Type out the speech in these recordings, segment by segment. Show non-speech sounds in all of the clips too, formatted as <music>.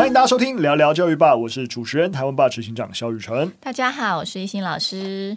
欢迎大家收听聊聊教育吧，我是主持人台湾霸执行长肖雨辰。大家好，我是一心老师。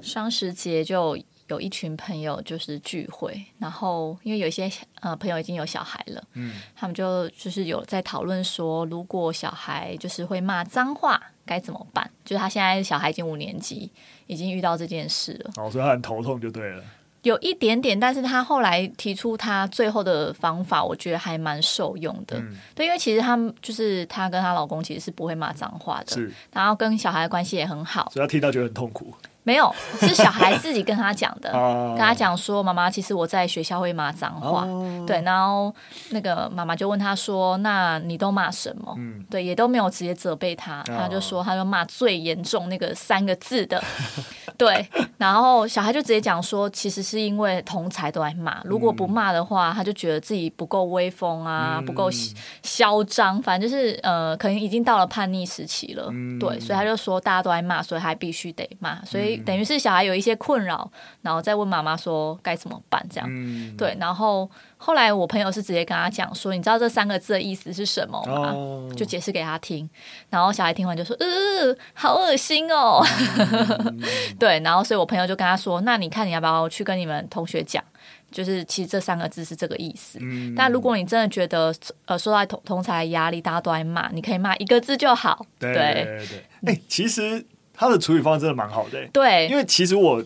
双十节就有一群朋友就是聚会，然后因为有一些呃朋友已经有小孩了，嗯，他们就就是有在讨论说，如果小孩就是会骂脏话，该怎么办？就是他现在小孩已经五年级，已经遇到这件事了，哦，所以他很头痛就对了。有一点点，但是他后来提出他最后的方法，我觉得还蛮受用的。嗯、对，因为其实他就是她跟她老公其实是不会骂脏话的，然后跟小孩的关系也很好，所以他听到觉得很痛苦。没有，是小孩自己跟他讲的，<laughs> 跟他讲说：“妈妈，其实我在学校会骂脏话。”对，然后那个妈妈就问他说：“那你都骂什么？”对，也都没有直接责备他，他就说：“他就骂最严重那个三个字的。<laughs> ”对，然后小孩就直接讲说：“其实是因为同才都在骂，如果不骂的话，他就觉得自己不够威风啊，不够嚣张，反正就是呃，可能已经到了叛逆时期了。”对，所以他就说：“大家都在骂，所以他必须得骂。”所以。等于是小孩有一些困扰，然后再问妈妈说该怎么办，这样、嗯、对。然后后来我朋友是直接跟他讲说，你知道这三个字的意思是什么吗？哦、就解释给他听。然后小孩听完就说：“呃，好恶心哦。嗯” <laughs> 对。然后所以我朋友就跟他说：“那你看你要不要去跟你们同学讲？就是其实这三个字是这个意思。嗯、但如果你真的觉得呃受到同同才压力，大家都在骂，你可以骂一个字就好。对对对，对。哎、欸，其实。他的处理方式真的蛮好的，对，因为其实我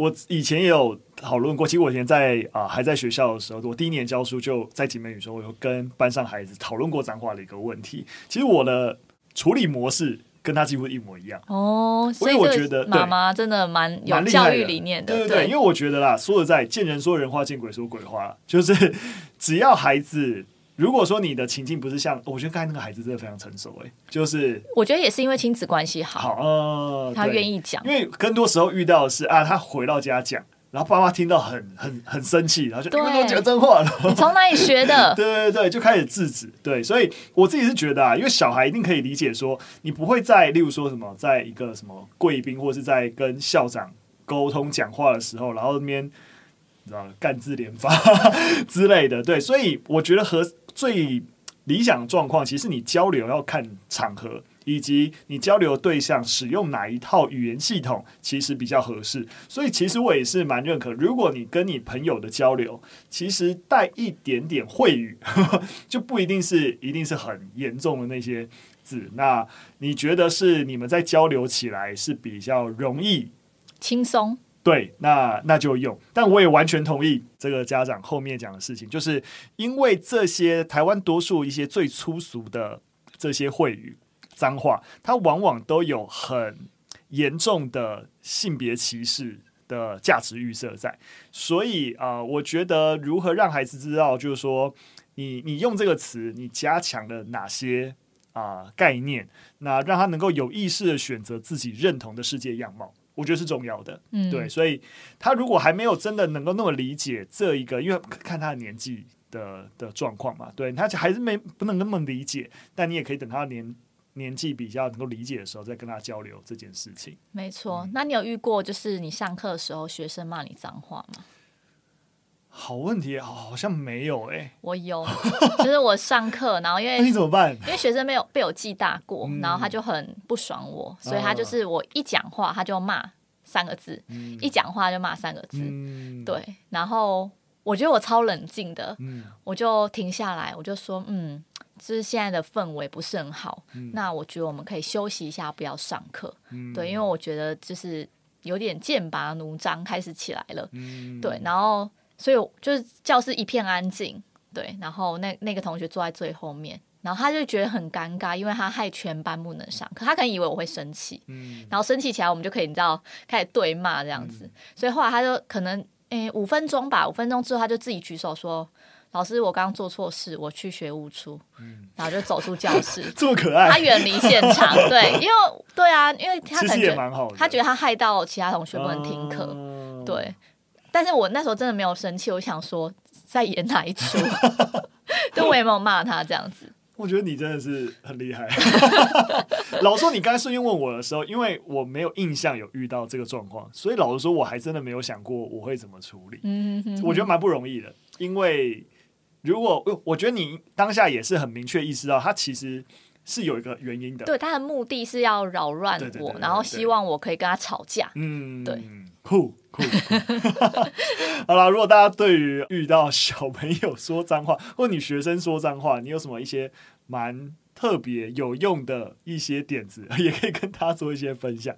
我以前也有讨论过，其实我以前在啊、呃、还在学校的时候，我第一年教书就在景美语中，我有跟班上孩子讨论过脏话的一个问题。其实我的处理模式跟他几乎一模一样哦，所以我觉得妈妈真的蛮有教育理念的，对对对，因为我觉得啦，说实在，见人说人话，见鬼说鬼话，就是 <laughs> 只要孩子。如果说你的情境不是像，我觉得刚才那个孩子真的非常成熟哎，就是我觉得也是因为亲子关系好，好呃，他愿意讲，因为更多时候遇到的是啊，他回到家讲，然后爸妈听到很很很生气，然后就对，你们都讲真话了，你从哪里学的？<laughs> 对对对，就开始制止，对，所以我自己是觉得啊，因为小孩一定可以理解说，你不会在例如说什么，在一个什么贵宾或是在跟校长沟通讲话的时候，然后那边你知道干字连发 <laughs> 之类的，对，所以我觉得和。最理想状况，其实你交流要看场合，以及你交流对象使用哪一套语言系统，其实比较合适。所以，其实我也是蛮认可，如果你跟你朋友的交流，其实带一点点会语，<laughs> 就不一定是一定是很严重的那些字。那你觉得是你们在交流起来是比较容易、轻松？对，那那就用，但我也完全同意这个家长后面讲的事情，就是因为这些台湾多数一些最粗俗的这些秽语、脏话，它往往都有很严重的性别歧视的价值预设在，所以啊、我觉得如何让孩子知道，就是说你你用这个词，你加强了哪些啊、概念，那让他能够有意识的选择自己认同的世界样貌。我觉得是重要的，嗯，对，所以他如果还没有真的能够那么理解这一个，因为看他的年纪的的状况嘛，对，他还是没不能那么理解，但你也可以等他年年纪比较能够理解的时候，再跟他交流这件事情。没错，那你有遇过就是你上课的时候学生骂你脏话吗？好问题，好像没有哎、欸，我有，就是我上课，然后因为 <laughs> 你怎么办？因为学生没有被我记大过，嗯、然后他就很不爽我，所以他就是我一讲话他就骂三个字，嗯、一讲话就骂三个字，嗯、对，然后我觉得我超冷静的，嗯、我就停下来，我就说，嗯，就是现在的氛围不是很好，嗯、那我觉得我们可以休息一下，不要上课，嗯、对，因为我觉得就是有点剑拔弩张开始起来了，嗯、对，然后。所以就是教室一片安静，对，然后那那个同学坐在最后面，然后他就觉得很尴尬，因为他害全班不能上课，他可能以为我会生气，嗯，然后生气起来，我们就可以你知道开始对骂这样子，嗯、所以后来他就可能诶五分钟吧，五分钟之后他就自己举手说：“老师，我刚刚做错事，我去学务处。”嗯，然后就走出教室，<laughs> 这么可爱，他远离现场，对，因为对啊，因为他感觉他觉得他害到其他同学不能听课，嗯、对。但是我那时候真的没有生气，我想说在演哪一出，<laughs> 就我也没有骂他这样子。我觉得你真的是很厉害。<laughs> 老实说，你刚才顺便问我的时候，因为我没有印象有遇到这个状况，所以老实说，我还真的没有想过我会怎么处理。嗯哼哼，我觉得蛮不容易的，因为如果我觉得你当下也是很明确意识到，他其实是有一个原因的。对，他的目的是要扰乱我，然后希望我可以跟他吵架。嗯，对，酷酷。<laughs> 好了，如果大家对于遇到小朋友说脏话，或你学生说脏话，你有什么一些蛮特别有用的一些点子，<laughs> 也可以跟大家做一些分享。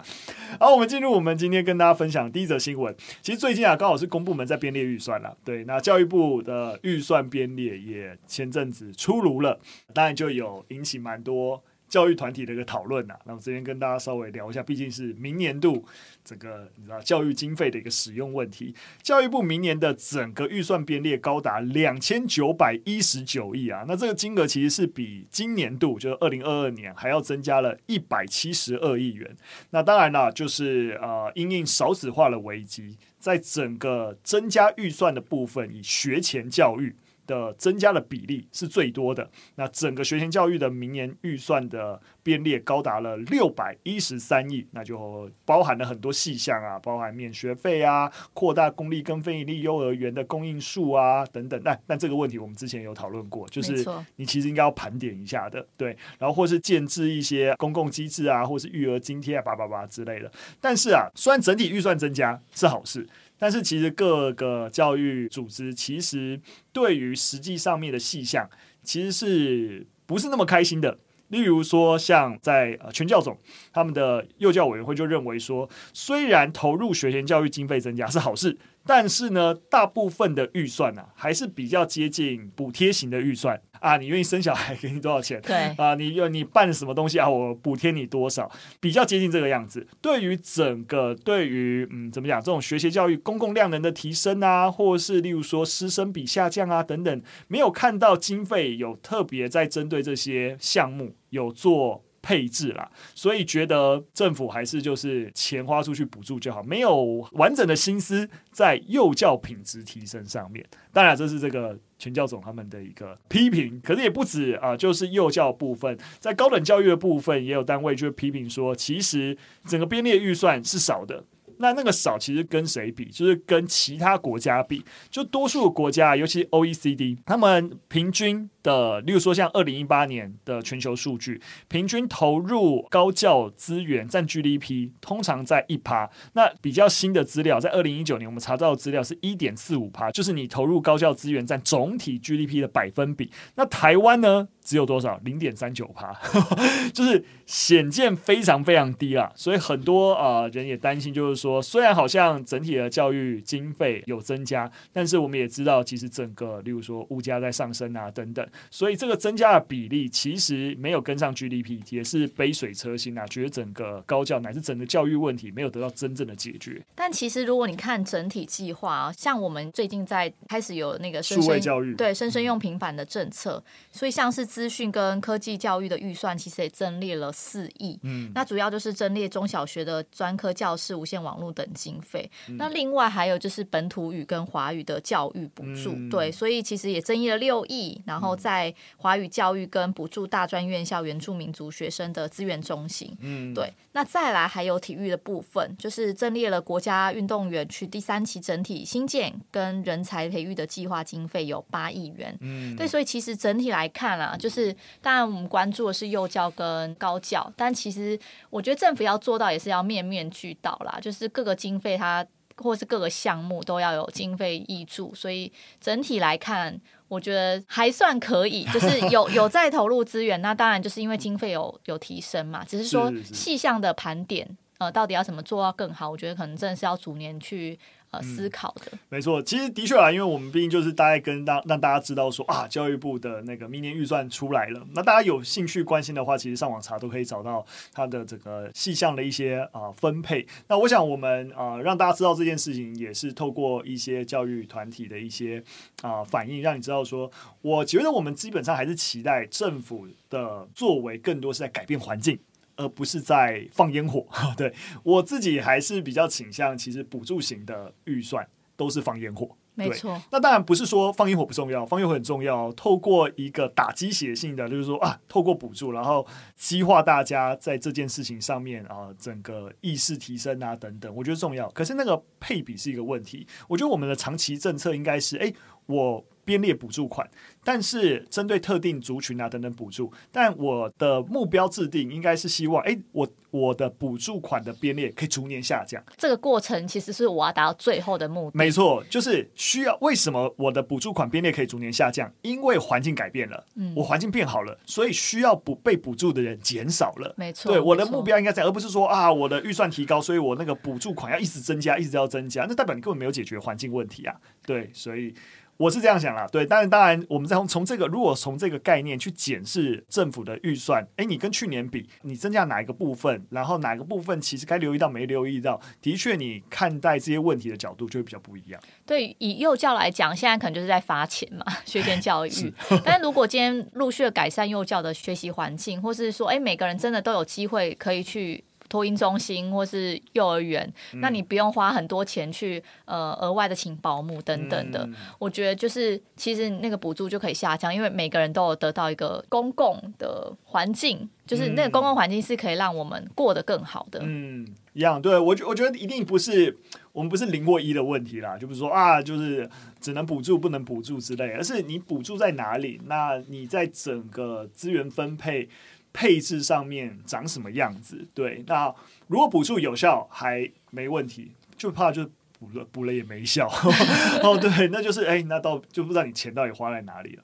好，我们进入我们今天跟大家分享第一则新闻。其实最近啊，刚好是公部门在编列预算了。对，那教育部的预算编列也前阵子出炉了，当然就有引起蛮多。教育团体的一个讨论呐，那么这边跟大家稍微聊一下，毕竟是明年度这个你知道教育经费的一个使用问题。教育部明年的整个预算编列高达两千九百一十九亿啊，那这个金额其实是比今年度就是二零二二年还要增加了一百七十二亿元。那当然了，就是呃，因应少子化的危机，在整个增加预算的部分，以学前教育。的增加的比例是最多的。那整个学前教育的明年预算的编列高达了六百一十三亿，那就包含了很多细项啊，包含免学费啊，扩大公立跟非营利幼儿园的供应数啊等等。但但这个问题我们之前有讨论过，就是你其实应该要盘点一下的，对。然后或是建制一些公共机制啊，或是育儿津贴啊，叭叭叭之类的。但是啊，虽然整体预算增加是好事。但是其实各个教育组织其实对于实际上面的细项，其实是不是那么开心的？例如说，像在呃全教总他们的幼教委员会就认为说，虽然投入学前教育经费增加是好事。但是呢，大部分的预算呢、啊，还是比较接近补贴型的预算啊。你愿意生小孩，给你多少钱？对啊，你要你办什么东西啊？我补贴你多少？比较接近这个样子。对于整个，对于嗯，怎么讲？这种学前教育公共量能的提升啊，或是例如说师生比下降啊等等，没有看到经费有特别在针对这些项目有做。配置啦，所以觉得政府还是就是钱花出去补助就好，没有完整的心思在幼教品质提升上面。当然，这是这个全教总他们的一个批评，可是也不止啊，就是幼教部分，在高等教育的部分，也有单位就批评说，其实整个编列预算是少的。那那个少其实跟谁比？就是跟其他国家比，就多数国家，尤其 OECD，他们平均的，例如说像二零一八年的全球数据，平均投入高教资源占 GDP 通常在一趴。那比较新的资料，在二零一九年我们查到的资料是一点四五趴，就是你投入高教资源占总体 GDP 的百分比。那台湾呢？只有多少？零点三九趴，<laughs> 就是显见非常非常低啊！所以很多啊、呃、人也担心，就是说，虽然好像整体的教育经费有增加，但是我们也知道，其实整个，例如说物价在上升啊等等，所以这个增加的比例其实没有跟上 GDP，也是杯水车薪啊！觉得整个高教乃至整个教育问题没有得到真正的解决。但其实如果你看整体计划啊，像我们最近在开始有那个生数位教育，对生生用平板的政策，嗯、所以像是。资讯跟科技教育的预算其实也增列了四亿，嗯，那主要就是增列中小学的专科教室、无线网络等经费。嗯、那另外还有就是本土语跟华语的教育补助，嗯、对，所以其实也增列了六亿。然后在华语教育跟补助大专院校原住民族学生的资源中心，嗯，对。那再来还有体育的部分，就是增列了国家运动员区第三期整体新建跟人才培育的计划经费有八亿元，嗯，对。所以其实整体来看啊。就是，当然我们关注的是幼教跟高教，但其实我觉得政府要做到也是要面面俱到啦，就是各个经费它或是各个项目都要有经费挹注，所以整体来看，我觉得还算可以，<laughs> 就是有有在投入资源，那当然就是因为经费有有提升嘛，只是说细项的盘点，呃，到底要怎么做到更好，我觉得可能真的是要逐年去。呃，思考的、嗯、没错，其实的确啊，因为我们毕竟就是大概跟大让大家知道说啊，教育部的那个明年预算出来了。那大家有兴趣关心的话，其实上网查都可以找到它的这个细项的一些啊分配。那我想我们啊让大家知道这件事情，也是透过一些教育团体的一些啊反应，让你知道说，我觉得我们基本上还是期待政府的作为更多是在改变环境。而不是在放烟火，<laughs> 对，我自己还是比较倾向，其实补助型的预算都是放烟火，没错。那当然不是说放烟火不重要，放烟火很重要。透过一个打鸡血性的，就是说啊，透过补助，然后激化大家在这件事情上面啊，整个意识提升啊等等，我觉得重要。可是那个配比是一个问题。我觉得我们的长期政策应该是，哎，我编列补助款，但是针对特定族群啊等等补助，但我的目标制定应该是希望，哎，我我的补助款的编列可以逐年下降。这个过程其实是我要达到最后的目的。没错，就是需要为什么我的补助款编列可以逐年下降？因为环境改变了，嗯，我环境变好了，所以需要补被补助的人减少了。没错，对，我的目标应该在，而不是说啊，我的预算提高，所以我那个补助款要一直增加，一直要增加，那代表你根本没有解决环境问题啊。对，所以。我是这样想啦，对，但是，当然，我们再从从这个，如果从这个概念去检视政府的预算，哎，你跟去年比，你增加哪一个部分，然后哪个部分其实该留意到没留意到，的确，你看待这些问题的角度就会比较不一样。对，以幼教来讲，现在可能就是在发钱嘛，学前教育。是但如果今天陆续改善幼教的学习环境，或是说，哎，每个人真的都有机会可以去。托婴中心或是幼儿园，嗯、那你不用花很多钱去呃额外的请保姆等等的。嗯、我觉得就是其实那个补助就可以下降，因为每个人都有得到一个公共的环境，就是那个公共环境是可以让我们过得更好的。嗯，一样，对我觉我觉得一定不是我们不是零或一的问题啦，就不是说啊，就是只能补助不能补助之类，而是你补助在哪里？那你在整个资源分配。配置上面长什么样子？对，那如果补助有效还没问题，就怕就补了补了也没效。<laughs> 哦，对，那就是哎，那到就不知道你钱到底花在哪里了。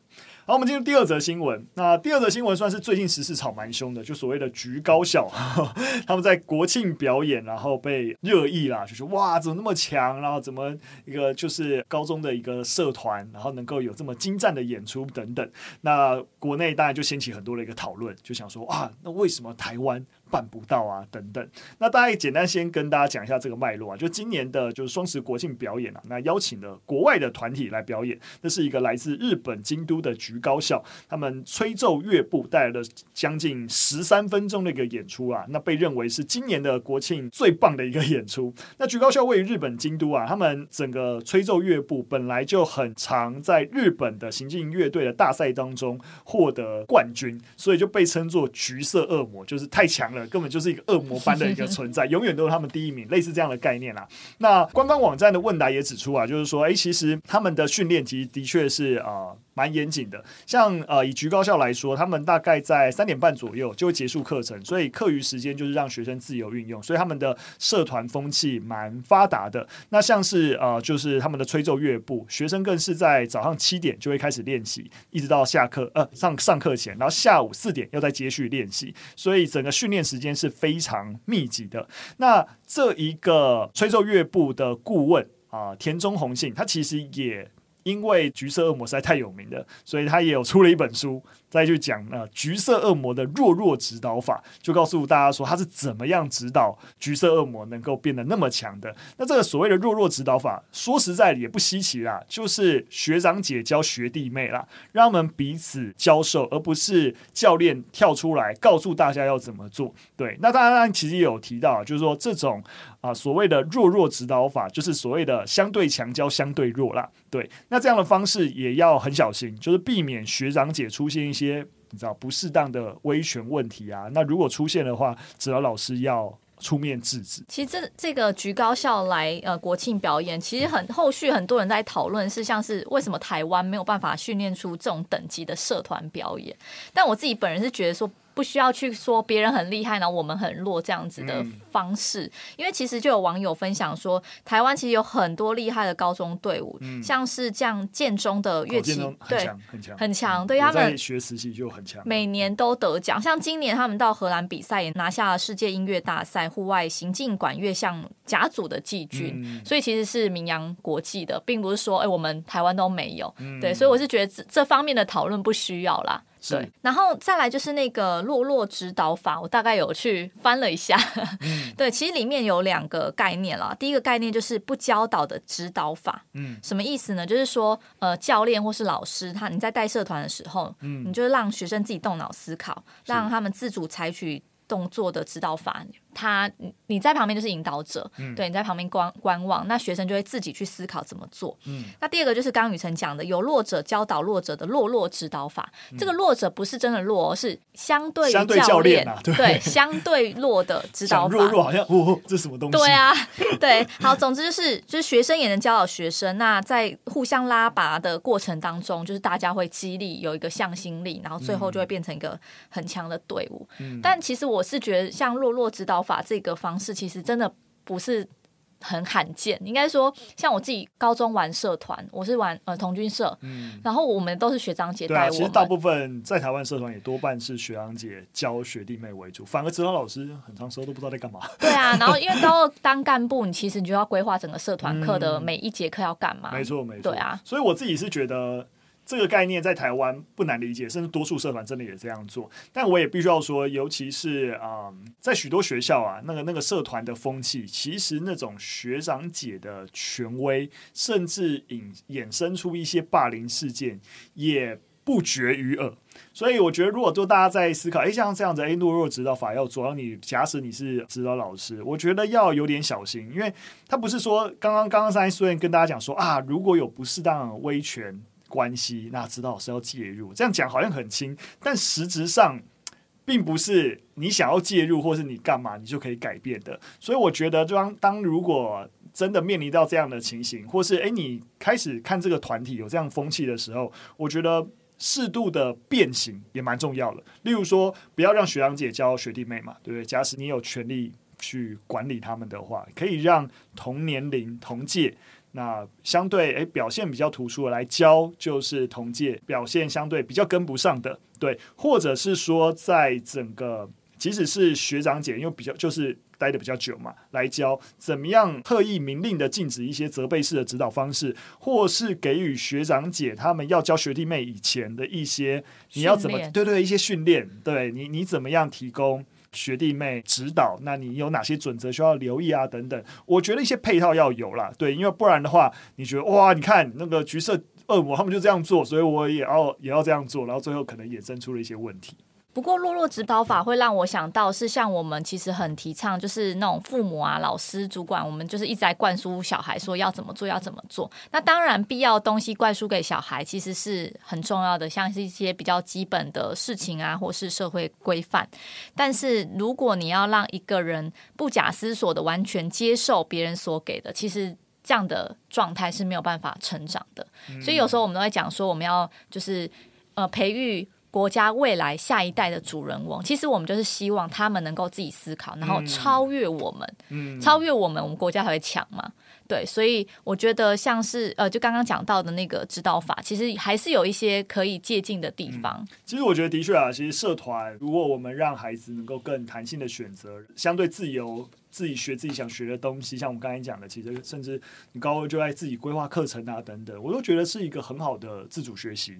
好，我们进入第二则新闻。那第二则新闻算是最近时事炒蛮凶的，就所谓的橘高校，他们在国庆表演，然后被热议啦，就是哇，怎么那么强？然后怎么一个就是高中的一个社团，然后能够有这么精湛的演出等等。那国内当然就掀起很多的一个讨论，就想说啊，那为什么台湾？办不到啊，等等。那大概简单先跟大家讲一下这个脉络啊，就今年的就是双十国庆表演啊，那邀请了国外的团体来表演，这是一个来自日本京都的橘高校，他们吹奏乐部带来了将近十三分钟的一个演出啊，那被认为是今年的国庆最棒的一个 <laughs> 演出。那菊高校位于日本京都啊，他们整个吹奏乐部本来就很常在日本的行进乐队的大赛当中获得冠军，所以就被称作橘色恶魔，就是太强了。根本就是一个恶魔般的一个存在，永远都是他们第一名，类似这样的概念啦。那官方网站的问答也指出啊，就是说，哎，其实他们的训练其实的确是啊。蛮严谨的，像呃以局高校来说，他们大概在三点半左右就会结束课程，所以课余时间就是让学生自由运用，所以他们的社团风气蛮发达的。那像是呃就是他们的吹奏乐部，学生更是在早上七点就会开始练习，一直到下课呃上上课前，然后下午四点要再接续练习，所以整个训练时间是非常密集的。那这一个吹奏乐部的顾问啊、田中宏信，他其实也。因为橘色恶魔实在太有名了，所以他也有出了一本书，再去讲呃橘色恶魔的弱弱指导法，就告诉大家说他是怎么样指导橘色恶魔能够变得那么强的。那这个所谓的弱弱指导法，说实在也不稀奇啦，就是学长姐教学弟妹啦，让他们彼此教授，而不是教练跳出来告诉大家要怎么做。对，那当然其实也有提到，就是说这种。啊，所谓的弱弱指导法，就是所谓的相对强教相对弱啦。对，那这样的方式也要很小心，就是避免学长姐出现一些些你知道不适当的威权问题啊。那如果出现的话，只要老师要出面制止。其实这这个局高校来呃国庆表演，其实很后续很多人在讨论是像是为什么台湾没有办法训练出这种等级的社团表演。但我自己本人是觉得说。不需要去说别人很厉害，然后我们很弱这样子的方式，嗯、因为其实就有网友分享说，台湾其实有很多厉害的高中队伍，嗯、像是这样建中的乐器，对，很强，很强，对他们学实习就很强，每年都得奖。像今年他们到荷兰比赛，也拿下了世界音乐大赛户外行进管乐项甲组的季军，嗯、所以其实是名扬国际的，并不是说哎、欸、我们台湾都没有，嗯、对，所以我是觉得这这方面的讨论不需要啦。对，然后再来就是那个落落指导法，我大概有去翻了一下。嗯、<laughs> 对，其实里面有两个概念啦。第一个概念就是不教导的指导法。嗯，什么意思呢？就是说，呃，教练或是老师，他你在带社团的时候，嗯，你就让学生自己动脑思考，是让他们自主采取动作的指导法。他你在旁边就是引导者，嗯、对，你在旁边观观望，那学生就会自己去思考怎么做。嗯，那第二个就是刚刚雨辰讲的，有弱者教导弱者的弱弱指导法。嗯、这个弱者不是真的弱，是相对教练，教练啊，对，对，相对弱的指导法。弱弱好像哦，哦，这是什么东西？对啊，对，好，总之就是就是学生也能教导学生。那在互相拉拔的过程当中，就是大家会激励有一个向心力，然后最后就会变成一个很强的队伍。嗯、但其实我是觉得，像弱弱指导法这个方式，其实真的不是很罕见。应该说，像我自己高中玩社团，我是玩呃童军社，嗯，然后我们都是学长姐带我其实大部分在台湾社团也多半是学长姐教学弟妹为主，反而指导老师很长时候都不知道在干嘛。对啊，<laughs> 然后因为高二当干部，你其实你就要规划整个社团课的每一节课要干嘛。没错，没错。对啊，所以我自己是觉得。这个概念在台湾不难理解，甚至多数社团真的也这样做。但我也必须要说，尤其是啊、嗯，在许多学校啊，那个那个社团的风气，其实那种学长姐的权威，甚至引衍生出一些霸凌事件，也不绝于耳。所以我觉得，如果说大家在思考，哎，像这样子，哎，懦弱指导法要做，然后你假使你是指导老师，我觉得要有点小心，因为他不是说刚刚刚刚上一书院跟大家讲说啊，如果有不适当的威权。关系，那知道是要介入，这样讲好像很轻，但实质上并不是你想要介入或是你干嘛你就可以改变的。所以我觉得，当当如果真的面临到这样的情形，或是诶你开始看这个团体有这样风气的时候，我觉得适度的变形也蛮重要的。例如说，不要让学长姐教学弟妹嘛，对不对？假使你有权利去管理他们的话，可以让同年龄同届。那相对诶表现比较突出的来教，就是同届表现相对比较跟不上的，对，或者是说在整个即使是学长姐，因为比较就是待的比较久嘛，来教怎么样特意明令的禁止一些责备式的指导方式，或是给予学长姐他们要教学弟妹以前的一些你要怎么对，对对一些训练，对你你怎么样提供。学弟妹指导，那你有哪些准则需要留意啊？等等，我觉得一些配套要有啦，对，因为不然的话，你觉得哇，你看那个橘色恶魔他们就这样做，所以我也要也要这样做，然后最后可能衍生出了一些问题。不过，落落指导法会让我想到是像我们其实很提倡，就是那种父母啊、老师、主管，我们就是一直在灌输小孩说要怎么做，要怎么做。那当然，必要东西灌输给小孩其实是很重要的，像是一些比较基本的事情啊，或是社会规范。但是，如果你要让一个人不假思索的完全接受别人所给的，其实这样的状态是没有办法成长的。所以有时候我们都会讲说，我们要就是呃培育。国家未来下一代的主人翁，其实我们就是希望他们能够自己思考，然后超越我们，嗯、超越我们，我们国家才会强嘛。对，所以我觉得像是呃，就刚刚讲到的那个指导法，其实还是有一些可以借鉴的地方。嗯、其实我觉得的确啊，其实社团如果我们让孩子能够更弹性的选择，相对自由，自己学自己想学的东西，像我们刚才讲的，其实甚至你高二就在自己规划课程啊等等，我都觉得是一个很好的自主学习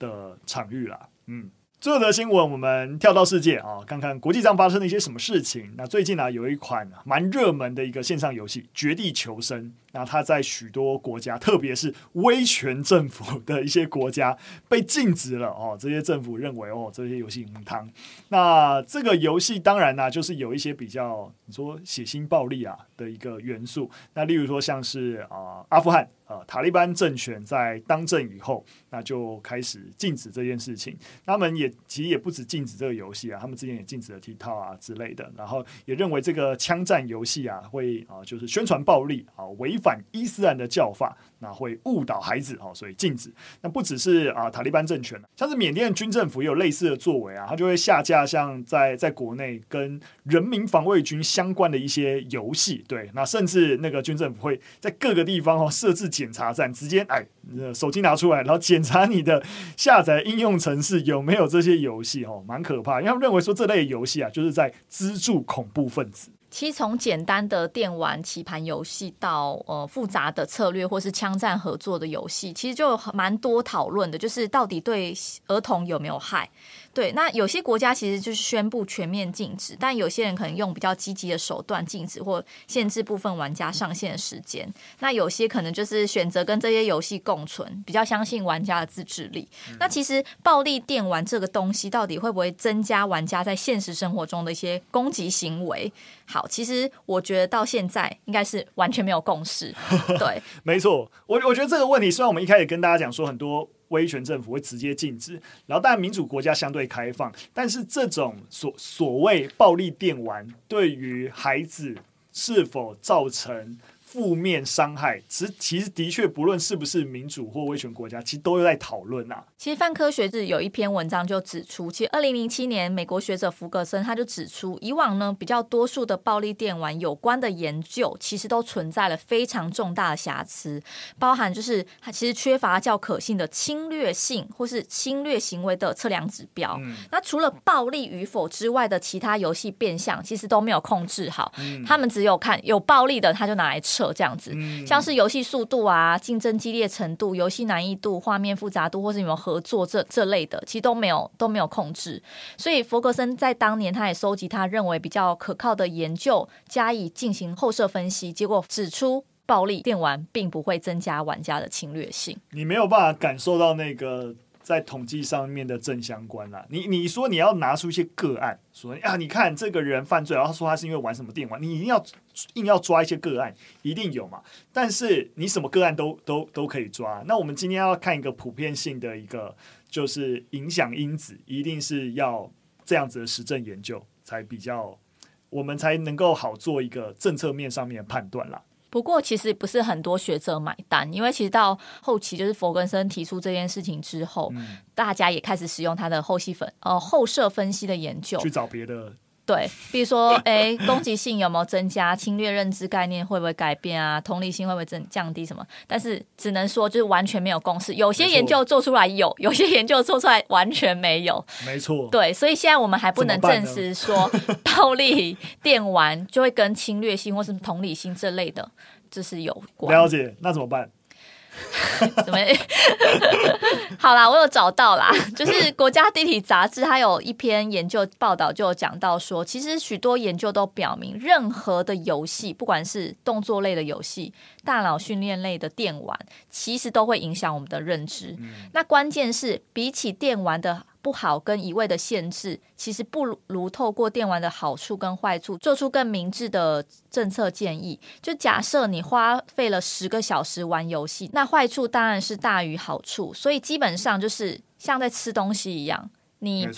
的场域啦。嗯，最后的新闻，我们跳到世界啊，看看国际上发生了一些什么事情。那最近呢、有一款蛮热门的一个线上游戏《绝地求生》。那它在许多国家，特别是威权政府的一些国家被禁止了哦。这些政府认为哦，这些游戏很汤。那这个游戏当然呢、就是有一些比较你说血腥暴力啊的一个元素。那例如说像是啊、阿富汗呃塔利班政权在当政以后，那就开始禁止这件事情。他们也其实也不止禁止这个游戏啊，他们之前也禁止了 TikTok 啊之类的。然后也认为这个枪战游戏啊会啊、就是宣传暴力啊违。法反伊斯兰的教法，那会误导孩子哦，所以禁止。那不只是啊塔利班政权，像是缅甸军政府也有类似的作为啊，他就会下架像在在国内跟人民防卫军相关的一些游戏。对，那甚至那个军政府会在各个地方哦设置检查站，直接哎手机拿出来，然后检查你的下载应用程式有没有这些游戏哦，蛮可怕。因为他们认为说这类游戏啊，就是在资助恐怖分子。其实从简单的电玩棋盘游戏到呃复杂的策略或是枪战合作的游戏，其实就蛮多讨论的，就是到底对儿童有没有害？对，那有些国家其实就是宣布全面禁止，但有些人可能用比较积极的手段禁止或限制部分玩家上线的时间。那有些可能就是选择跟这些游戏共存，比较相信玩家的自制力。那其实暴力电玩这个东西到底会不会增加玩家在现实生活中的一些攻击行为？好，其实我觉得到现在应该是完全没有共识。<laughs> 对，没错，我我觉得这个问题，虽然我们一开始跟大家讲说很多威权政府会直接禁止，然后当然民主国家相对开放，但是这种所所谓暴力电玩对于孩子是否造成负面伤害，其实其实的确，不论是不是民主或威权国家，其实都在讨论啊。其实泛科学志有一篇文章就指出，其实二零零七年美国学者福格森他就指出，以往呢比较多数的暴力电玩有关的研究，其实都存在了非常重大的瑕疵，包含就是它其实缺乏较可信的侵略性或是侵略行为的测量指标。嗯、那除了暴力与否之外的其他游戏变相，其实都没有控制好。嗯、他们只有看有暴力的，他就拿来测。这样子，像是游戏速度啊、竞争激烈程度、游戏难易度、画面复杂度，或是有没有合作这这类的，其实都没有都没有控制。所以弗格森在当年他也收集他认为比较可靠的研究，加以进行后设分析，结果指出暴力电玩并不会增加玩家的侵略性。你没有办法感受到那个。在统计上面的正相关啦，你你说你要拿出一些个案，说啊，你看这个人犯罪，然后说他是因为玩什么电玩，你一定要硬要抓一些个案，一定有嘛？但是你什么个案都都都可以抓。那我们今天要看一个普遍性的一个，就是影响因子，一定是要这样子的实证研究才比较，我们才能够好做一个政策面上面的判断啦。不过，其实不是很多学者买单，因为其实到后期，就是佛根森提出这件事情之后，嗯、大家也开始使用他的后细分呃后设分析的研究去找别的。对，比如说，哎，攻击性有没有增加？侵略认知概念会不会改变啊？同理心会不会增降低什么？但是只能说，就是完全没有共识。有些研究做出来有，<laughs> 有些研究做出来完全没有。没错。对，所以现在我们还不能证实说 <laughs> 暴力电玩就会跟侵略性或是同理心这类的，这是有关。了解，那怎么办？<laughs> 怎么？<laughs> 好啦，我有找到啦，<laughs> 就是国家地理杂志，它有一篇研究报道，就有讲到说，其实许多研究都表明，任何的游戏，不管是动作类的游戏、大脑训练类的电玩，其实都会影响我们的认知。嗯、那关键是，比起电玩的。不好跟一味的限制，其实不如透过电玩的好处跟坏处，做出更明智的政策建议。就假设你花费了十个小时玩游戏，那坏处当然是大于好处。所以基本上就是像在吃东西一样，你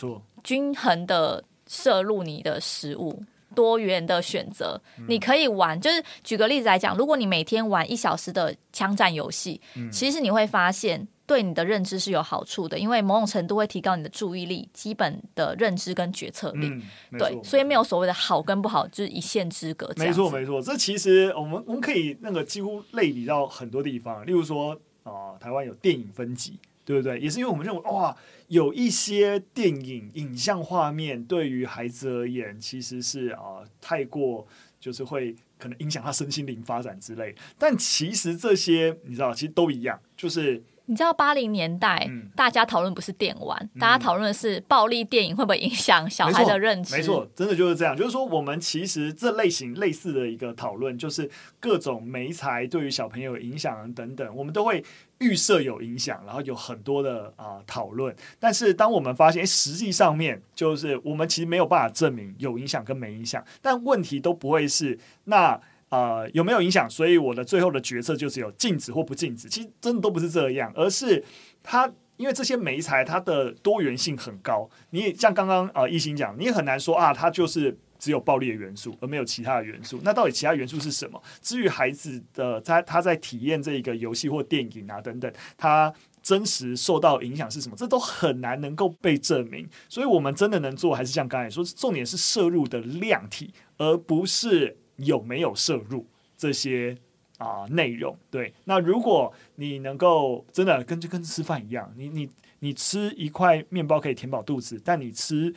均衡的摄入你的食物，多元的选择，你可以玩。就是举个例子来讲，如果你每天玩一小时的枪战游戏，其实你会发现。对你的认知是有好处的，因为某种程度会提高你的注意力、基本的认知跟决策力。嗯、对，所以没有所谓的好跟不好，就是一线之隔。没错，没错。这其实我们我们可以那个几乎类比到很多地方，例如说啊、呃，台湾有电影分级，对不对？也是因为我们认为哇，有一些电影影像画面对于孩子而言，其实是啊、呃、太过，就是会可能影响他身心灵发展之类。但其实这些你知道，其实都一样，就是。你知道八零年代，嗯、大家讨论不是电玩，嗯、大家讨论的是暴力电影会不会影响小孩的认知？没错，真的就是这样。就是说，我们其实这类型类似的一个讨论，就是各种媒材对于小朋友影响等等，我们都会预设有影响，然后有很多的啊、呃、讨论。但是当我们发现，实际上面就是我们其实没有办法证明有影响跟没影响，但问题都不会是那。呃，有没有影响？所以我的最后的决策就只有禁止或不禁止。其实真的都不是这样，而是它因为这些媒材它的多元性很高。你也像刚刚呃一心讲，你也很难说啊，它就是只有暴力的元素而没有其他的元素。那到底其他元素是什么？至于孩子的他他在体验这一个游戏或电影啊等等，他真实受到影响是什么？这都很难能够被证明。所以我们真的能做，还是像刚才说，重点是摄入的量体，而不是。有没有摄入这些啊内容？对，那如果你能够真的跟就跟吃饭一样，你你你吃一块面包可以填饱肚子，但你吃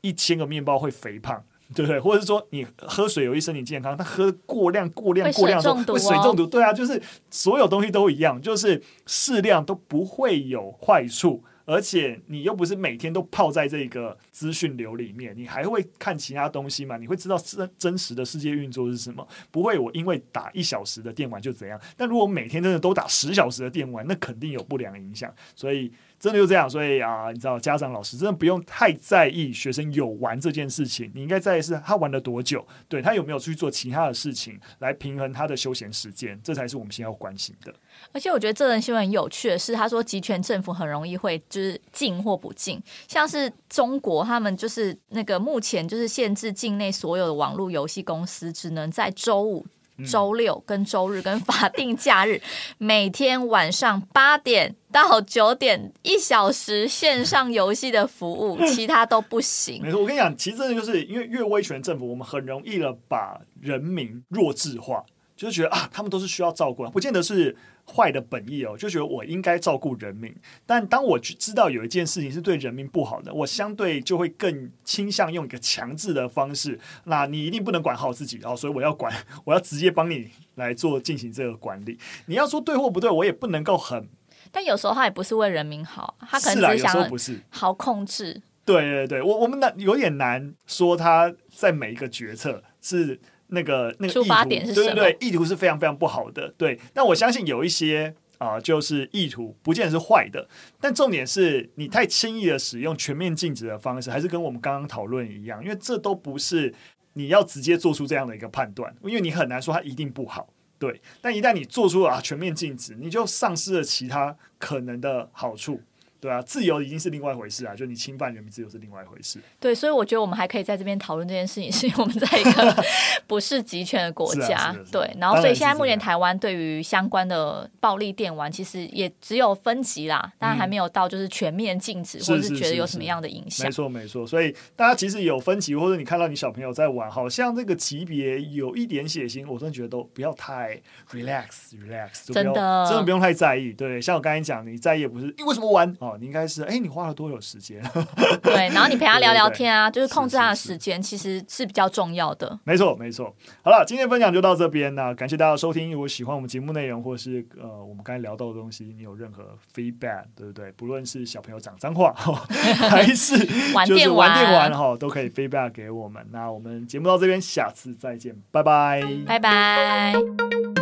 一千个面包会肥胖，对不对？或者是说你喝水有益身体健康，但喝过量、过量、过量会水中毒，对啊，就是所有东西都一样，就是适量都不会有坏处。而且你又不是每天都泡在这个资讯流里面，你还会看其他东西嘛？你会知道真真实的世界运作是什么？不会，我因为打一小时的电玩就怎样？但如果每天真的都打十小时的电玩，那肯定有不良影响。所以。真的就这样，所以啊，你知道，家长老师真的不用太在意学生有玩这件事情，你应该在意是他玩了多久，对他有没有去做其他的事情来平衡他的休闲时间，这才是我们先要关心的。而且我觉得这则新闻很有趣的是，他说集权政府很容易会就是禁或不禁，像是中国他们就是那个目前就是限制境内所有的网络游戏公司只能在周五。周六跟周日跟法定假日，每天晚上八点到九点一小时线上游戏的服务，其他都不行。没错，我跟你讲，其实真的就是因为越威权政府，我们很容易的把人民弱智化，就是觉得啊，他们都是需要照顾，不见得是。坏的本意哦，就觉得我应该照顾人民，但当我知道有一件事情是对人民不好的，我相对就会更倾向用一个强制的方式。那你一定不能管好自己哦，所以我要管，<laughs> 我要直接帮你来做进行这个管理。你要说对或不对，我也不能够很。但有时候他也不是为人民好，他可能只是想不是好控制。对对对，我我们难有点难说他在每一个决策是。那个那个出发点是什么？对对对，意图是非常非常不好的。对，但我相信有一些啊、呃，就是意图不见得是坏的。但重点是你太轻易的使用全面禁止的方式，还是跟我们刚刚讨论一样，因为这都不是你要直接做出这样的一个判断，因为你很难说它一定不好。对，但一旦你做出了啊全面禁止，你就丧失了其他可能的好处。对啊，自由已经是另外一回事啊，就你侵犯人民自由是另外一回事。对，所以我觉得我们还可以在这边讨论这件事情，是因为我们在一个 <laughs> 不是集权的国家。啊、对，然后所以现在目前台湾对于相关的暴力电玩，其实也只有分级啦，当然还没有到就是全面禁止，嗯、或者是觉得有什么样的影响。没错，没错。所以大家其实有分级，或者你看到你小朋友在玩，好像这个级别有一点血腥，我真的觉得都不要太 relax relax，真的真的不用太在意。对，像我刚才讲，你在意不是你为什么玩哦，你应该是哎你。花了多久时间？<laughs> 对，然后你陪他聊聊天啊，对对对，就是控制他的时间，其实是比较重要的。没错，没错。好了，今天分享就到这边了，感谢大家收听。如果喜欢我们节目内容，或是呃我们刚才聊到的东西，你有任何 feedback，对不对？不论是小朋友讲脏话，<laughs> 还是 <laughs> 就是玩电玩哈，都可以 feedback 给我们。那我们节目到这边，下次再见，拜拜，拜拜。